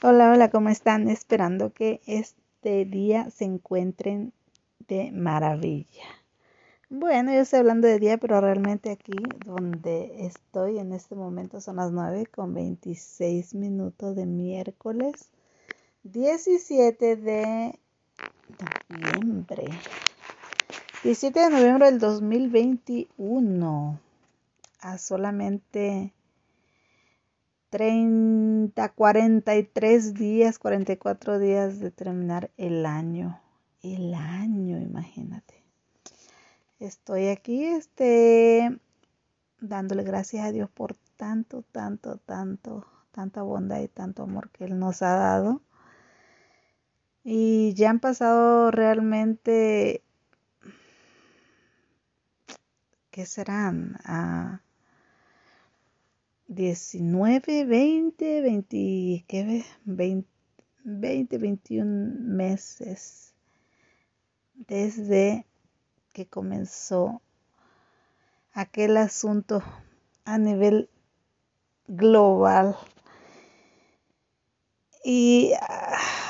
Hola, hola, ¿cómo están? Esperando que este día se encuentren de maravilla. Bueno, yo estoy hablando de día, pero realmente aquí donde estoy en este momento son las 9 con 26 minutos de miércoles 17 de noviembre. 17 de noviembre del 2021. A solamente 30, 43 días, 44 días de terminar el año. El año, imagínate. Estoy aquí, este, dándole gracias a Dios por tanto, tanto, tanto, tanta bondad y tanto amor que Él nos ha dado. Y ya han pasado realmente, ¿qué serán? Ah, 19, 20, 20, ¿qué 20, 20, 21 meses desde que comenzó aquel asunto a nivel global. Y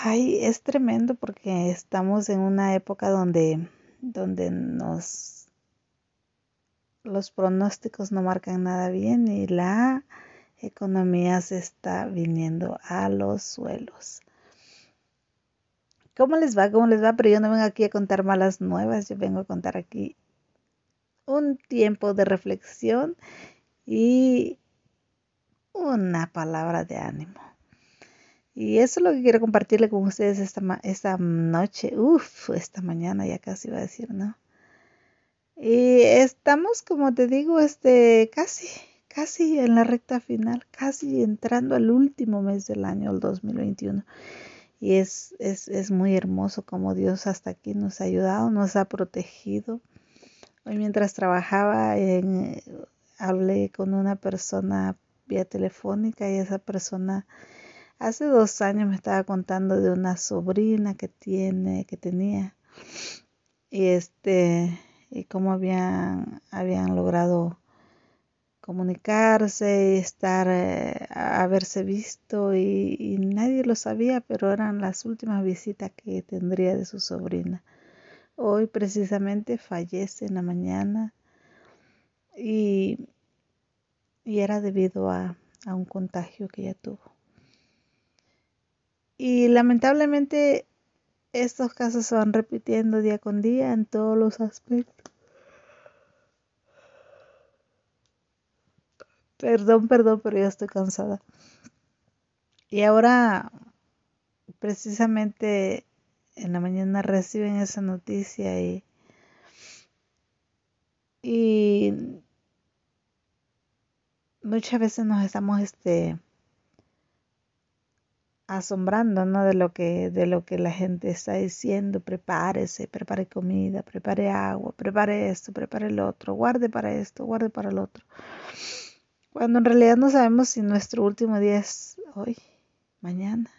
ay, es tremendo porque estamos en una época donde, donde nos los pronósticos no marcan nada bien y la economía se está viniendo a los suelos. ¿Cómo les va? ¿Cómo les va? Pero yo no vengo aquí a contar malas nuevas, yo vengo a contar aquí un tiempo de reflexión y una palabra de ánimo. Y eso es lo que quiero compartirle con ustedes esta, esta noche, uff, esta mañana ya casi iba a decir, ¿no? Y estamos, como te digo, este, casi, casi en la recta final, casi entrando al último mes del año, el 2021. Y es, es, es muy hermoso como Dios hasta aquí nos ha ayudado, nos ha protegido. Hoy mientras trabajaba, hablé con una persona vía telefónica y esa persona hace dos años me estaba contando de una sobrina que tiene, que tenía. Y este, y cómo habían, habían logrado comunicarse y estar, eh, haberse visto y, nadie lo sabía, pero eran las últimas visitas que tendría de su sobrina. Hoy precisamente fallece en la mañana y, y era debido a, a un contagio que ella tuvo. Y lamentablemente estos casos se van repitiendo día con día en todos los aspectos. Perdón, perdón, pero ya estoy cansada. Y ahora, precisamente en la mañana reciben esa noticia y, y muchas veces nos estamos este asombrando, ¿no? De lo que, de lo que la gente está diciendo, prepárese, prepare comida, prepare agua, prepare esto, prepare el otro, guarde para esto, guarde para el otro. Cuando en realidad no sabemos si nuestro último día es hoy, mañana.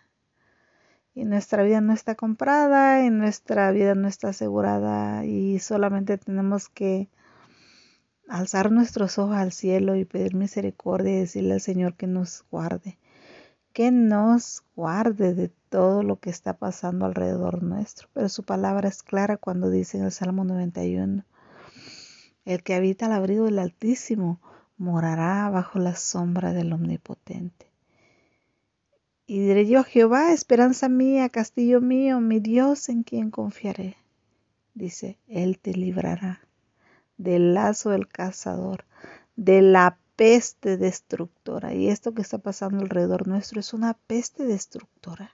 Y nuestra vida no está comprada, y nuestra vida no está asegurada, y solamente tenemos que alzar nuestros ojos al cielo y pedir misericordia y decirle al Señor que nos guarde que nos guarde de todo lo que está pasando alrededor nuestro. Pero su palabra es clara cuando dice en el Salmo 91, el que habita al abrigo del Altísimo morará bajo la sombra del Omnipotente. Y diré yo, Jehová, esperanza mía, castillo mío, mi Dios en quien confiaré. Dice, Él te librará del lazo del cazador, de la peste destructora. Y esto que está pasando alrededor nuestro es una peste destructora.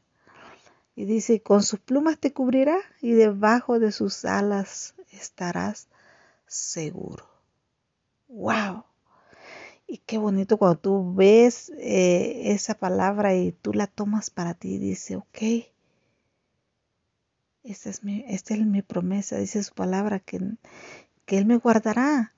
Y dice, con sus plumas te cubrirá y debajo de sus alas estarás seguro. ¡Wow! Y qué bonito cuando tú ves eh, esa palabra y tú la tomas para ti y dice, ok, esta es mi, esta es mi promesa, dice su palabra, que, que Él me guardará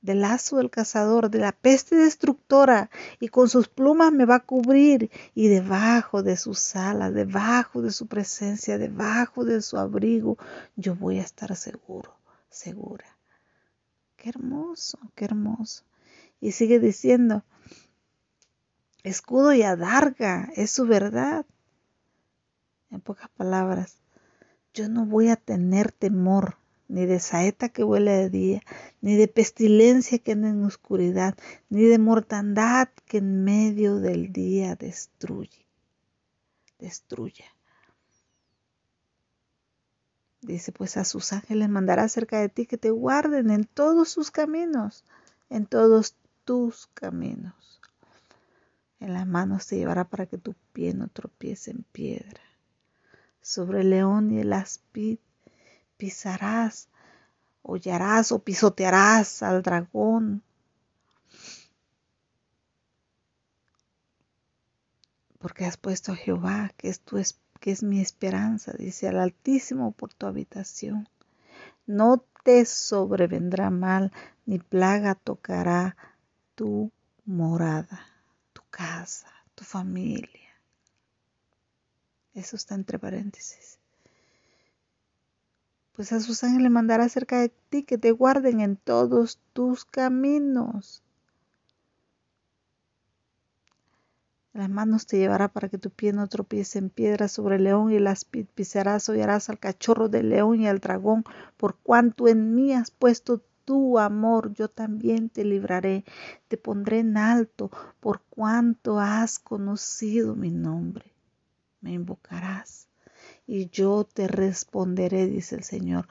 del lazo del cazador, de la peste destructora, y con sus plumas me va a cubrir, y debajo de sus alas, debajo de su presencia, debajo de su abrigo, yo voy a estar seguro, segura. Qué hermoso, qué hermoso. Y sigue diciendo, escudo y adarga es su verdad. En pocas palabras, yo no voy a tener temor ni de saeta que huele de día, ni de pestilencia que anda en oscuridad, ni de mortandad que en medio del día destruye. Destruya. Dice, pues a sus ángeles mandará cerca de ti que te guarden en todos sus caminos, en todos tus caminos. En las manos te llevará para que tu pie no tropiece en piedra. Sobre el león y el aspid pisarás, hollarás o pisotearás al dragón. Porque has puesto a Jehová, que es, tu, que es mi esperanza, dice al Altísimo por tu habitación. No te sobrevendrá mal, ni plaga tocará tu morada, tu casa, tu familia. Eso está entre paréntesis pues a sus ángeles mandará cerca de ti que te guarden en todos tus caminos. las manos te llevará para que tu pie no tropiece en piedra sobre el león y las pisarás, hollarás al cachorro del león y al dragón, por cuanto en mí has puesto tu amor, yo también te libraré, te pondré en alto, por cuanto has conocido mi nombre. Me invocarás y yo te responderé, dice el Señor.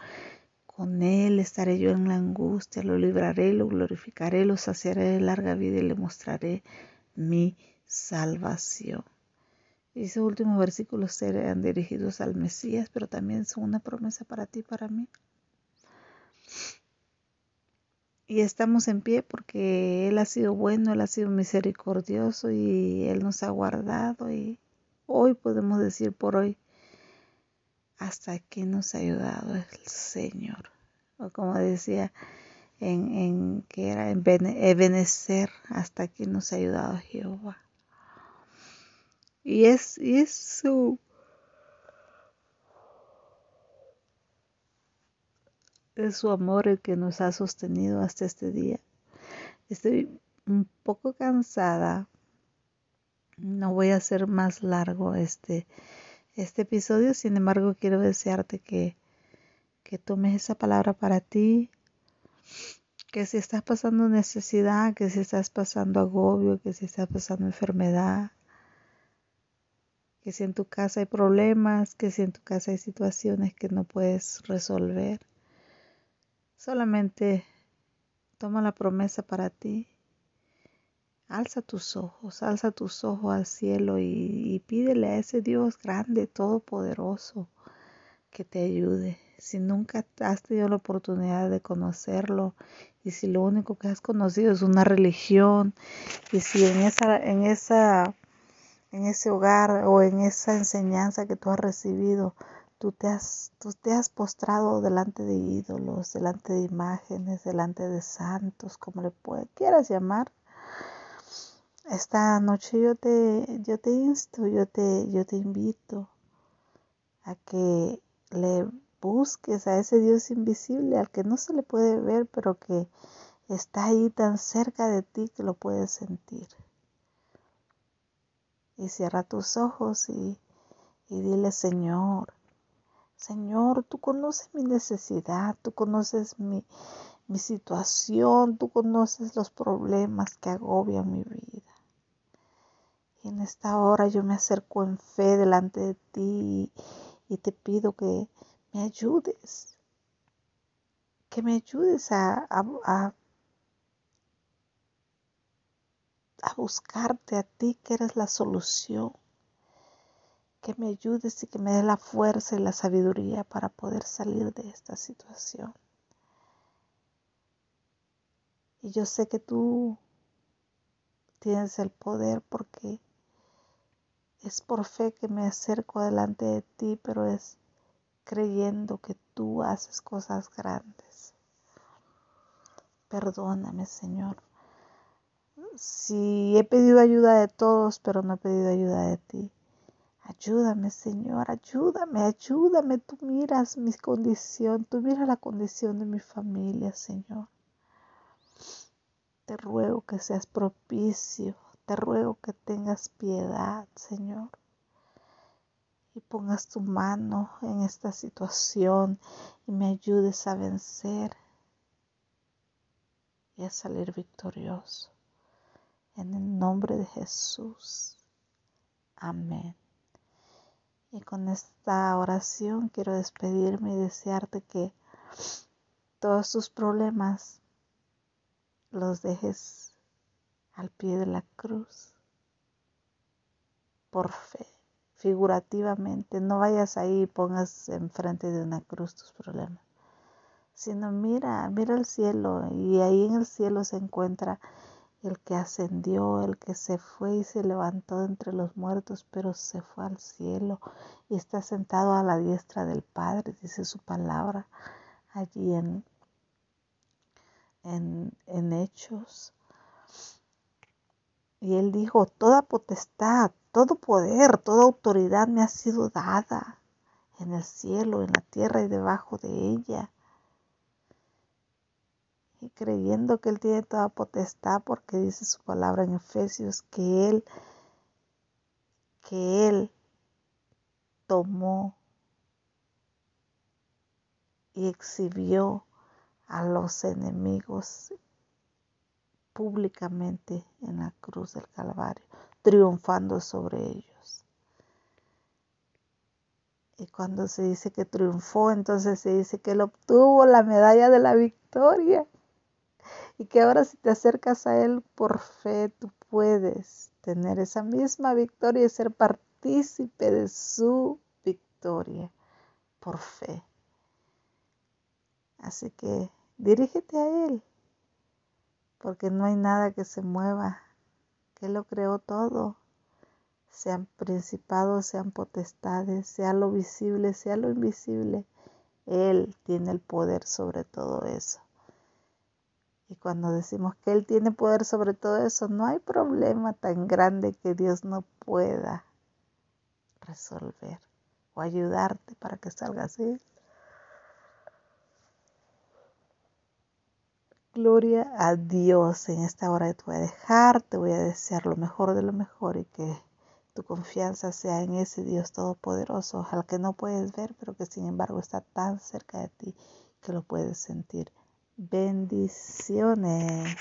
Con él estaré yo en la angustia, lo libraré, lo glorificaré, lo saciaré de larga vida y le mostraré mi salvación. Y esos últimos versículos serán dirigidos al Mesías, pero también son una promesa para ti y para mí. Y estamos en pie porque Él ha sido bueno, Él ha sido misericordioso y Él nos ha guardado y hoy podemos decir por hoy, hasta aquí nos ha ayudado el Señor. O como decía en, en que era en Ebenezer, hasta aquí nos ha ayudado Jehová. Y es, y es su es su amor el que nos ha sostenido hasta este día. Estoy un poco cansada. No voy a hacer más largo este este episodio. Sin embargo, quiero desearte que, que tomes esa palabra para ti, que si estás pasando necesidad, que si estás pasando agobio, que si estás pasando enfermedad, que si en tu casa hay problemas, que si en tu casa hay situaciones que no puedes resolver, solamente toma la promesa para ti Alza tus ojos, alza tus ojos al cielo y, pídele a ese Dios grande, todopoderoso, que te ayude. Si nunca has tenido la oportunidad de conocerlo y si lo único que has conocido es una religión y si en esa, en esa, en ese hogar o en esa enseñanza que tú has recibido, tú te has, tú te has postrado delante de ídolos, delante de imágenes, delante de santos, como le quieras llamar, esta noche yo te, yo te insto, yo te, yo te invito a que le busques a ese Dios invisible al que no se le puede ver, pero que está ahí tan cerca de ti que lo puedes sentir. Y cierra tus ojos y, y dile, Señor, Señor, tú conoces mi necesidad, tú conoces mi, mi situación, tú conoces los problemas que agobian mi vida en esta hora yo me acerco en fe delante de ti y te pido que me ayudes, que me ayudes a, a, a buscarte a ti que eres la solución, que me ayudes y que me des la fuerza y la sabiduría para poder salir de esta situación. Y yo sé que tú tienes el poder porque es por fe que me acerco delante de ti, pero es creyendo que tú haces cosas grandes. Perdóname, Señor. Si he pedido ayuda de todos, pero no he pedido ayuda de ti. Ayúdame, Señor, ayúdame, ayúdame. Tú miras mi condición, tú miras la condición de mi familia, Señor. Te ruego que seas propicio te ruego que tengas piedad, Señor. y pongas tu mano en esta situación y me ayudes a vencer y a salir victorioso. En el nombre de Jesús. Amén. Y con esta oración quiero despedirme y desearte que todos tus problemas los dejes al pie de la cruz por fe, figurativamente. No vayas ahí y pongas enfrente de una cruz tus problemas, sino mira, mira el cielo y ahí en el cielo se encuentra el que ascendió, el que se fue y se levantó entre los muertos, pero se fue al cielo y está sentado a la diestra del Padre, dice su palabra allí en, en, en Hechos. Y él dijo, toda potestad, todo poder, toda autoridad me ha sido dada en el cielo, en la tierra y debajo de ella y creyendo que Él tiene toda potestad, porque dice su palabra en Efesios que Él, que Él tomó y exhibió a los enemigos públicamente en la cruz del Calvario, triunfando sobre ellos. Y cuando se dice que triunfó, entonces se dice que él obtuvo la medalla de la victoria y que ahora si te acercas a Él por fe, tú puedes tener esa misma victoria y ser partícipe de su victoria por fe. Así que dirígete a Él, porque no hay nada que se mueva, que lo creó todo, sean principados, sean potestades, sea lo visible, sea lo invisible. Él tiene el poder sobre todo eso. Y cuando decimos que Él tiene poder sobre todo eso, no hay problema tan grande que Dios no pueda resolver o ayudarte para que salga así. Gloria a Dios. En esta hora te voy a dejar, te voy a desear lo mejor de lo mejor y que tu confianza sea en ese Dios todopoderoso, al que no puedes ver, pero que sin embargo está tan cerca de ti que lo puedes sentir. Bendiciones.